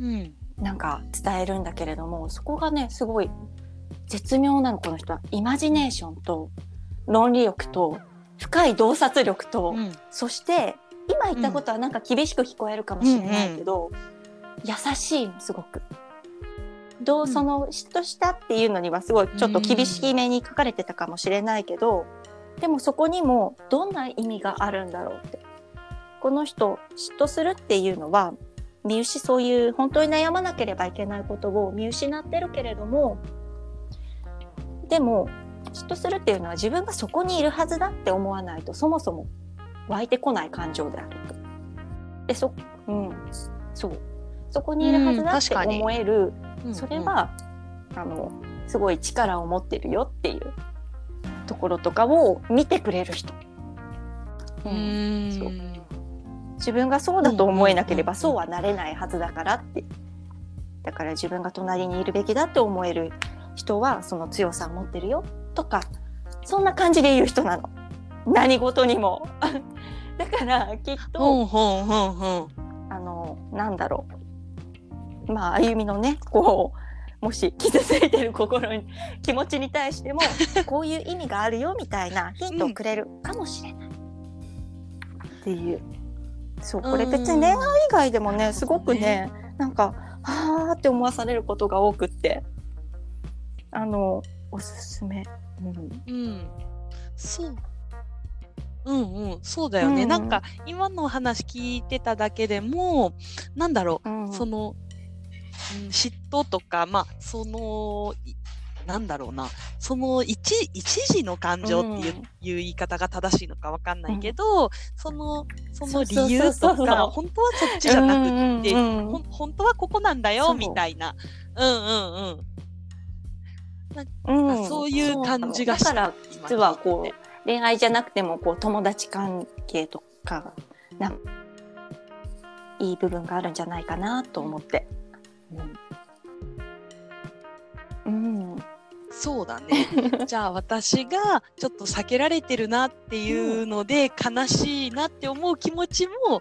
うん。なんか伝えるんだけれどもそこがねすごい絶妙なのこの人は。イマジネーションと論理力と深い洞察力と、うん。そして今言ったことはなんか厳しく聞こえるかもしれないけど、優しいのすごく。どうその嫉妬したっていうのにはすごいちょっと厳しめに書かれてたかもしれないけど、でもそこにもどんな意味があるんだろうって。この人嫉妬するっていうのは見失そういう本当に悩まなければいけないことを見失ってるけれどもでも嫉妬するっていうのは自分がそこにいるはずだって思わないとそもそも湧いてこない感情であると。でそ,、うん、そうそこにいるはずだって思える、うんそれは、あのすごい力を持ってるよっていうところとかを見てくれる人。ううん。んそう。自分がそうだと思えなければうんそうはなれないはずだからって。だから自分が隣にいるべきだって思える人はその強さを持ってるよとかそんな感じで言う人なの。何事にも。(laughs) だからきっと、あのなんだろうまあ歩みのねこうもし傷ついてる心に気持ちに対しても (laughs) こういう意味があるよみたいなヒントをくれるかもしれない、っていう。そうこれ別に恋愛以外でもねすごくねなんかはあって思わされることが多くって。あのおすすめ、うん、うん、そう。うんうん、そうだよね。うん。なんか、今の話聞いてただけでも、なんだろう、うん。その、うん、嫉妬とか、まあ、その、いなんだろうな、その一一時の感情っていう,、うん。いう言い方が正しいのかわかんないけど、その、そのそうそう理由とか、本当はそっちじゃなくって、うんうん本当はここなんだよ、みたいな。うんうんうん。うん。そういう感じがしそうなの。だから実はこう恋愛じゃなくてもこう友達関係とかないい部分があるんじゃないかなと思って。うん、うんそうだね。(laughs) じゃあ私がちょっと避けられてるなっていうので、悲しいなって思う気持ちも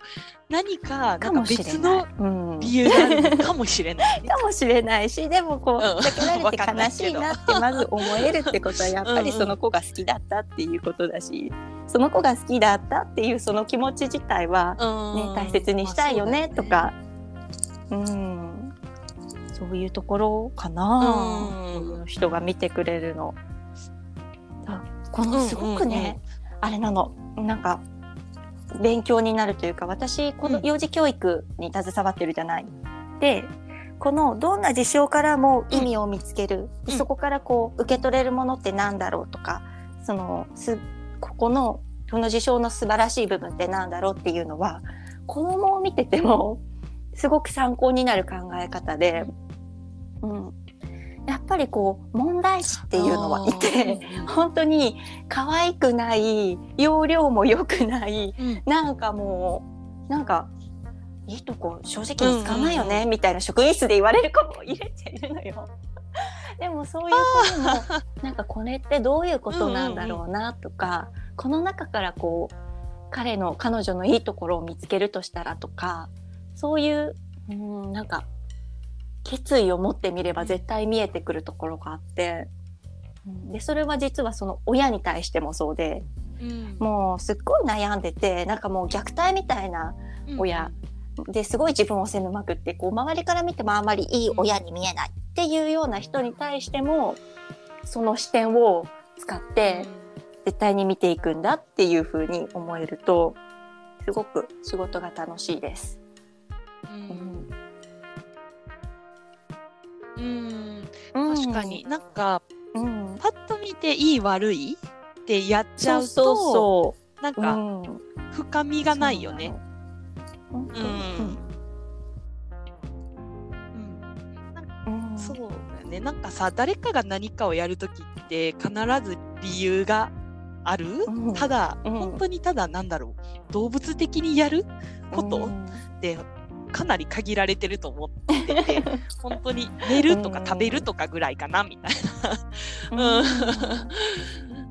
何かなんか別の。うん理由があるのかもしれない、ね。(laughs) かもしれないしでもこううん避けられて悲しいなってまず思えるってことはやっぱりその子が好きだったっていうことだしその子が好きだったっていうその気持ち自体は、ね、うん大切にしたいよねと。まあか。うんそそういうところかな、うん、人が見てくれるの。このすごくね、あれなの。なんか勉強になるというか私この幼児教育に携わってるじゃない。でこのどんな事象からも意味を見つける、うん、そこからこう受け取れるものって何だろうとかそのすここのこの事象の素晴らしい部分って何だろうっていうのは子供を見ててもすごく参考になる考え方で、うん、やっぱりこう問題児っていうのはいて本当に可愛くない容量も良くない、うん、なんかもうなんかいいとこ正直に使わないよね、みたいな職員室で言われる子も入れちゃいるのよ。(laughs) でもそういう子もなんかこれってどういうことなんだろうなとか、この中からこう彼の彼女のいいところを見つけるとしたらとかそういううんなんか決意を持ってみれば絶対見えてくるところがあって。でそれは実はその親に対してもそうで、うん、もうすっごい悩んでてなんかもう虐待みたいな親、うん、ですごい自分を責めまくってこう周りから見てもあんまりいい親に見えないっていうような人に対してもその視点を使って絶対に見ていくんだっていうふうに思えるとすごく仕事が楽しいです。うん、確かに。なんか、うん、パッと見ていい悪いってやっちゃうとそうそうなんか、うん、深みがないよね。うん、うん、そうだよね。なんかさ誰かが何かをやるときって必ず理由がある、うん、ただ、うん、本当にただなんだろう。動物的にやること？ってかなり限られてると思ってて (laughs) 本当に寝るとか食べるとかぐらいかなみたいな。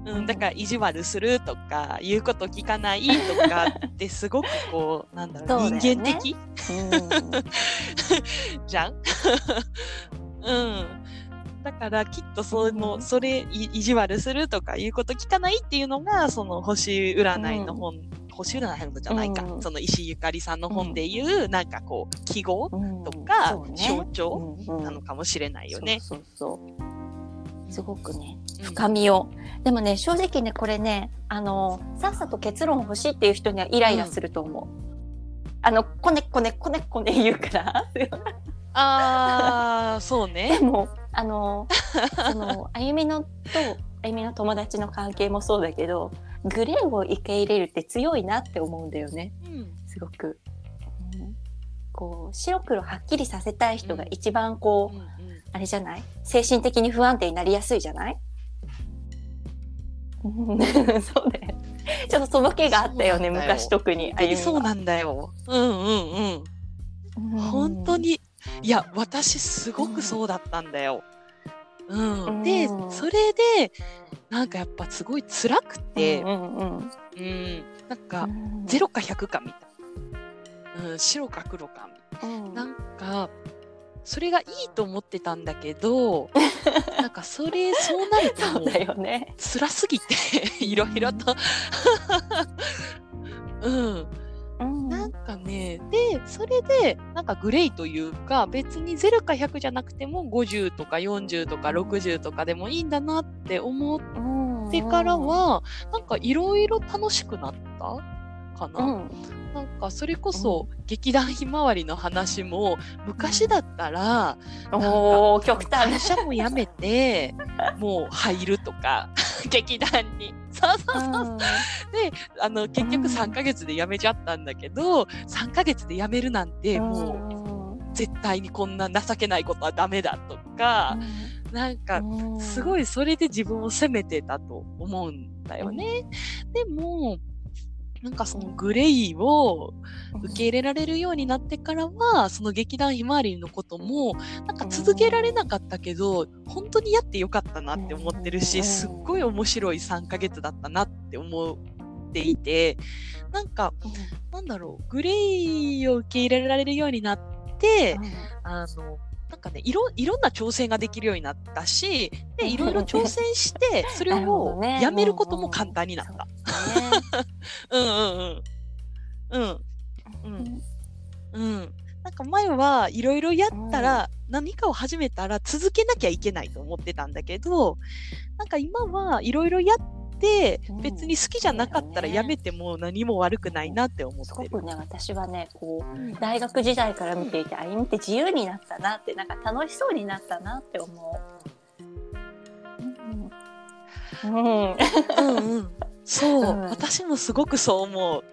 うん、だから意地悪するとか言うこと聞かないとかってすごくこう (laughs) なんだろう、ね、人間的、(laughs) じゃん？うん。だからきっとその、それ意地悪するとかいうこと聞かないっていうのがその星占いの本、うん、星占いのじゃないか、うん、その石ゆかりさんの本でいう、うん、なんかこう記号とか、象徴なのかもしれないよね。そうそうすごくね深みを、でもね正直ねこれねあのさっさと結論欲しいっていう人にはイライラすると思う。あのこねこねこねこね言うから。ああそうね。でもあのそのあゆみのとあゆみの友達の関係もそうだけどグレーを受け入れるって強いなって思うんだよね、うん、すごく、うん、こう白黒はっきりさせたい人が一番こう、うんうん、あれじゃない？精神的に不安定になりやすいじゃない？(laughs) そうねちょっとその気があったよね昔特に。あゆみそうなんだよ。うんうんうん、本当に。いや、私すごくそうだったんだよ。うん。うん、で、それで、なんかやっぱすごい辛くて、うん、うん、なんか、0か100かみたいな。うん、白か黒かみたいな。うん、なんか、それがいいと思ってたんだけど、(laughs) なんかそれ、そうなると、だよね。辛すぎて、(laughs) いろいろと。うん。なんかね、で、それで、なんかグレーというか、別に0か100じゃなくても50とか40とか60とかでもいいんだなって思ってからは、なんかいろいろ楽しくなったかな。うんなんかそれこそ劇団ひまわりの話も昔だったら、お極端会社も辞めてもう入るとか (laughs) 劇団に。そうそうそう。であの結局3ヶ月で辞めちゃったんだけど、3ヶ月で辞めるなんてもう絶対にこんな情けないことはダメだとか。なんか、すごいそれで自分を責めてたと思うんだよね。でも、なんかそのグレイを受け入れられるようになってからは、その劇団ひまわりのことも、なんか続けられなかったけど、本当にやってよかったなって思ってるし、すっごい面白い3ヶ月だったなって思っていて、なんか、なんだろう、グレイを受け入れられるようになって、あの、なんかねいろいろんな挑戦ができるようになったしでいろいろ挑戦して (laughs) それをやめることも簡単になった。(laughs) うんうんうん。うん。うん。うん。なんか前はいろいろやったら何かを始めたら続けなきゃいけないと思ってたんだけど、なんか今はいろいろやって、うん別に好きじゃなかったらやめても何も悪くないなって思ってる。すごくね、私はね、こう、うん大学時代から見ていて、あゆみって自由になったなって、なんか楽しそうになったなって思う。うん。うん。うんうん。そう、うん私もすごくそう思う。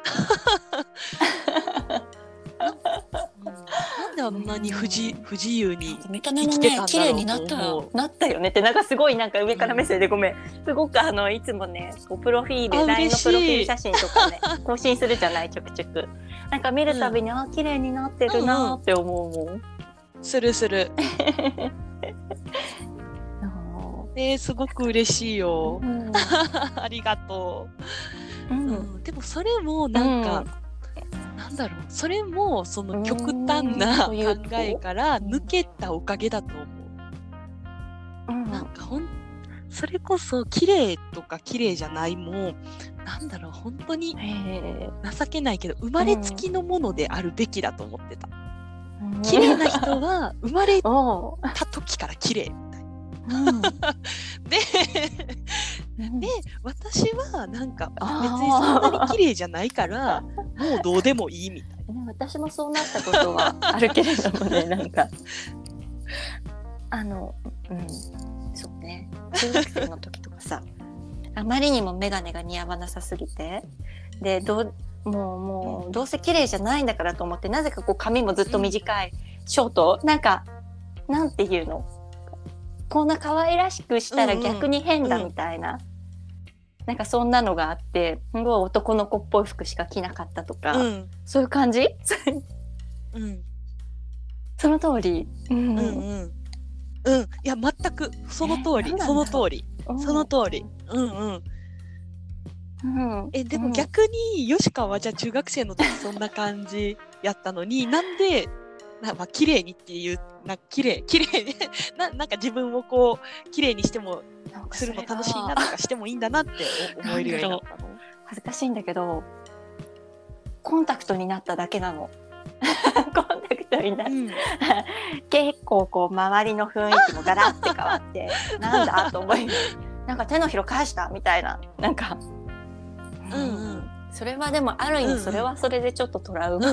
であんなに不自不自由に。見た目もね綺麗になったなったよねってなんかすごいなんか上から目線でごめん。すごくあのいつもねこうプロフィーあル LINE のプロフィール写真とかね (laughs) 更新するじゃないちょくちょくなんか見るたびに、あ綺麗になってるなーって思うもん、するする。(laughs) あえー、すごく嬉しいよ。ー。うん。(laughs) ありがとう。うん。う。ん、でもそれもなんか、なんだろう。それもその極端な考えから抜けたおかげだと思う。うん。なんかほんそれこそ綺麗とか綺麗じゃないもなんだろう本当にへ情けないけど生まれつきのものであるべきだと思ってた。ー綺麗な人は生まれた (laughs) 時から綺麗みたいな。うん。(laughs) でうんで私はなんか別にそんなに綺麗じゃないから (laughs) もうどうでもいいみたいな。ね、私もそうなったことはあるけれどもね (laughs) なんか。あのうんそうね。中学生の時とかさあまりにも眼鏡が似合わなさすぎてでどうもうもうどうせ綺麗じゃないんだからと思ってなぜかこう髪もずっと短い、ショートなんかなんていうの？こんな可愛らしくしたら逆に変だみたいな、なんかそんなのがあってすごい男の子っぽい服しか着なかったとか、うん。そういう感じ？うん。その通り。うん。うんうん。うん。いや全く。その通り。えなんなんだろう。その通り。うんその通り。うんうん。うん。えでもうん。逆に吉川はじゃあ中学生の時そんな感じやったのになんでなまあ綺麗にっていうな綺麗綺麗に (laughs) ななんか自分をこう綺麗にしてもするの楽しいなとかしてもいいんだなってお思えるようになったの。恥ずかしいんだけどコンタクトになっただけなの。(laughs) コンタクトになっうん。(laughs) 結構こう周りの雰囲気もガラッて変わってなんだと思いなんか手のひら返したみたいな。なんか、うんうん。それはでもある意うんうん。味それはそれでちょっとトラウマ、っ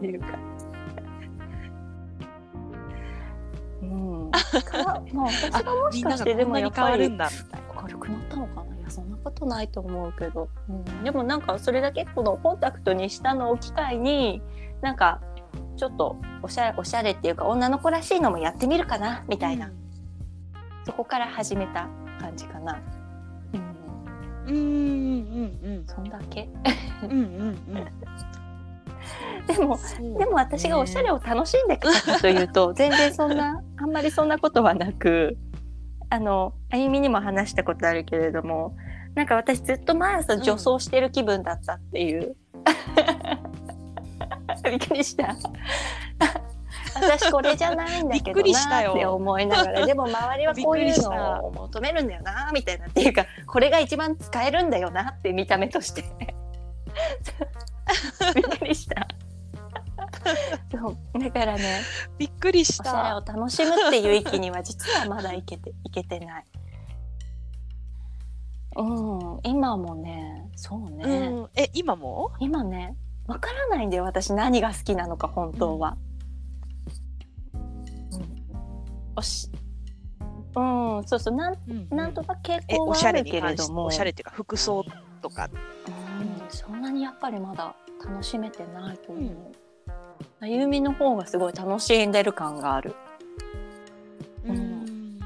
ていうか。うん、かまあ私がもしかしてでもやっぱり。明るくなったのかないやそんなことないと思うけど、うん、でもなんかそれだけこのコンタクトにしたのを機会になんかちょっとおしゃれおしゃれっていうか女の子らしいのもやってみるかなみたいな、そこから始めた感じかな。うん、うんうんうんそんだけうんうんうんでもうん。でも私がおしゃれを楽しんできたかというと、(laughs) 全然そんなあんまりそんなことはなくあのあゆみにも話したことあるけれどもなんか私ずっと毎朝女装してる気分だったっていう、(laughs) びっくりした。私これじゃないんだけどくりしたよ。なって思いながらでも周りはこういうのを求めるんだよなみたいなっていうかこれが一番使えるんだよなって見た目として。(laughs) びっくりした (laughs) そうだからねびっくりしおしゃれた。を楽しむっていう域には実はまだいけて (laughs) いけてない。うん、今もね、そうね、うん、え今も？今ね、わからないんだよ、私何が好きなのか本当は。うん、おし、うん、そうそう、なん、なんとか傾えおしゃれ向はあるけれども、おしゃれっていうか服装とか。うん、そんなにやっぱりまだ楽しめてないと思う。あゆみの方がすごい楽しんでる感がある。ううんん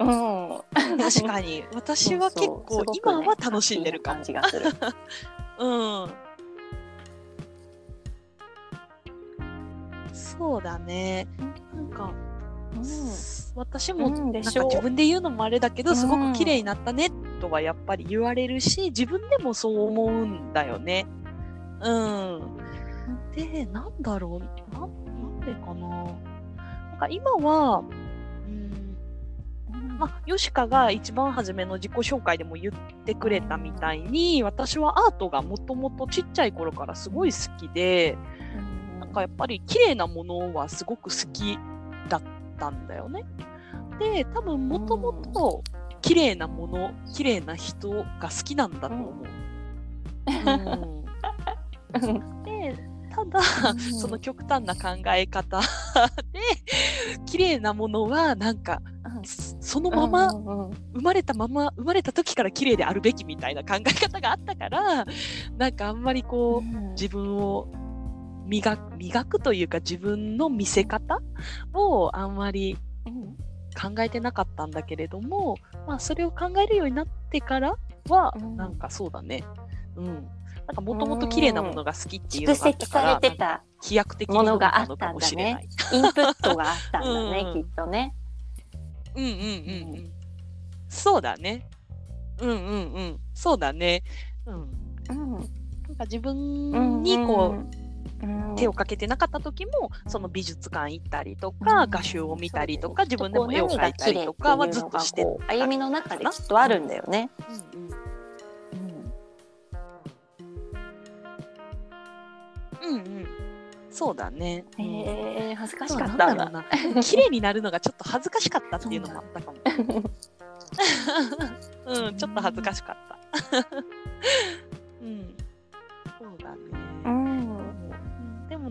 うん。確かに (laughs) 私は結構そうそうすごくね今は楽しんでる感。じがする。(laughs) うん。そうだね。なんか、私もうんなんか自分で言うのもあれだけど、うんすごく綺麗になったねとはやっぱり言われるし、自分でもそう思うんだよね。うん。で、なんだろう。ななんでかな。なんか今は、うん、まあ、ヨシカが一番初めの自己紹介でも言ってくれたみたいに、私はアートがもともとちっちゃい頃からすごい好きで、なんかやっぱり綺麗なものはすごく好きだったんだよね。で、多分もともと綺麗なもの、綺麗な人が好きなんだと思う。(laughs) うん、で、ただ、その極端な考え方 (laughs) で、綺麗なものはなんか、そのまま、生まれたまま、生まれた時から綺麗であるべきみたいな考え方があったから、なんかあんまりこう、自分を磨く、磨くというか自分の見せ方をあんまり考えてなかったんだけれども、まあそれを考えるようになってからは、うん。なんかそうだね。うん。なんかもともと綺麗なものが好きっていうの蓄があったから、積されてた飛躍的にものがあったんだね。。インプットがあったんだね、(laughs) うんきっとね。うんうんうんうん。そうだね。うんうんうん。そうだね。うん。うんなんか自分にこう、うん手をかけてなかった時も、その美術館行ったりとか、うん画集を見たりとか、自分でも絵を描いたりとかはずっとして歩みの中できっとあるんだよね。うんうんうんうん。そうだね。え恥ずかしかったんだ。なんだろうな。綺麗になるのがちょっと恥ずかしかったっていうのもあったかも。(laughs) うん、ちょっと恥ずかしかった。(laughs) うん。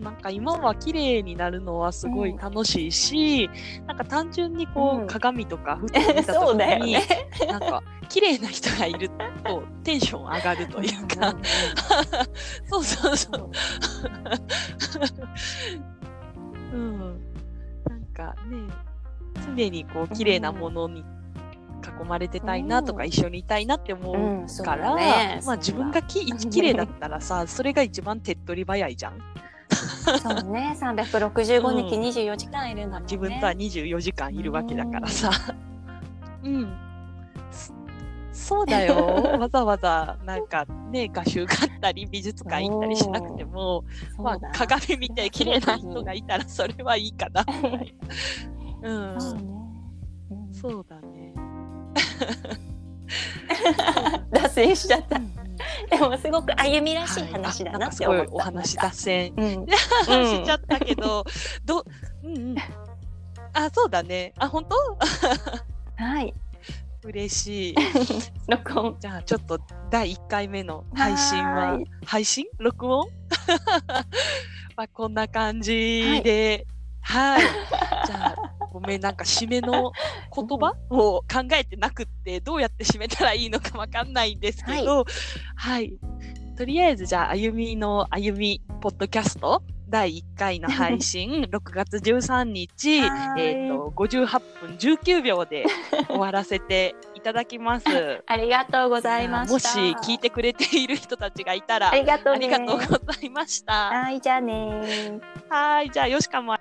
もなんか今は綺麗になるのはすごい楽しいし、なんか単純にこう、うん。鏡とか (laughs) ふと見た時に、ね。なんか綺麗な人がいるとテンション上がるというか、そうそうそう。うん。なんかね、常にこう綺麗なものに囲まれてたいなとか、うん。一緒にいたいなって思うんうそうだから、ね。まあ自分がき綺麗だったらさ、それが一番手っ取り早いじゃん。そうね、365日24時間いるんだもんね。自分とは24時間いるわけだからさ。うん。そそうだよ。(laughs) わざわざなんかね、画集買ったり美術館行ったりしなくても、まあ鏡見て綺麗な人がいたらそれはいいかな、みたいな。うん。そうね。うんそうだね。(laughs) 脱線しちゃった。うん (laughs) でもすごく歩みらしいはい話だあなって思った。んかすごいお話脱線うん。(laughs) しちゃったけど、ど、うんうん。あ、そうだね。あ、本当？(laughs) はい。嬉しい。録音。じゃあちょっと第1回目の配信は配信？録音？まあこんな感じで、はい。じゃあ、ごめん、なんか締めの言葉を考えてなくって、どうやって締めたらいいのかわかんないんですけど、はい。とりあえず、じゃあ、歩みの歩み、ポッドキャスト、第1回の配信、(laughs) 6月13日、えっ、と、58分19秒で終わらせていただきます。ありがとうございました。もし聞いてくれている人たちがいたら、ありがとうね。ありがとうございました。はい、じゃあねー。はい、じゃあ、よしかも。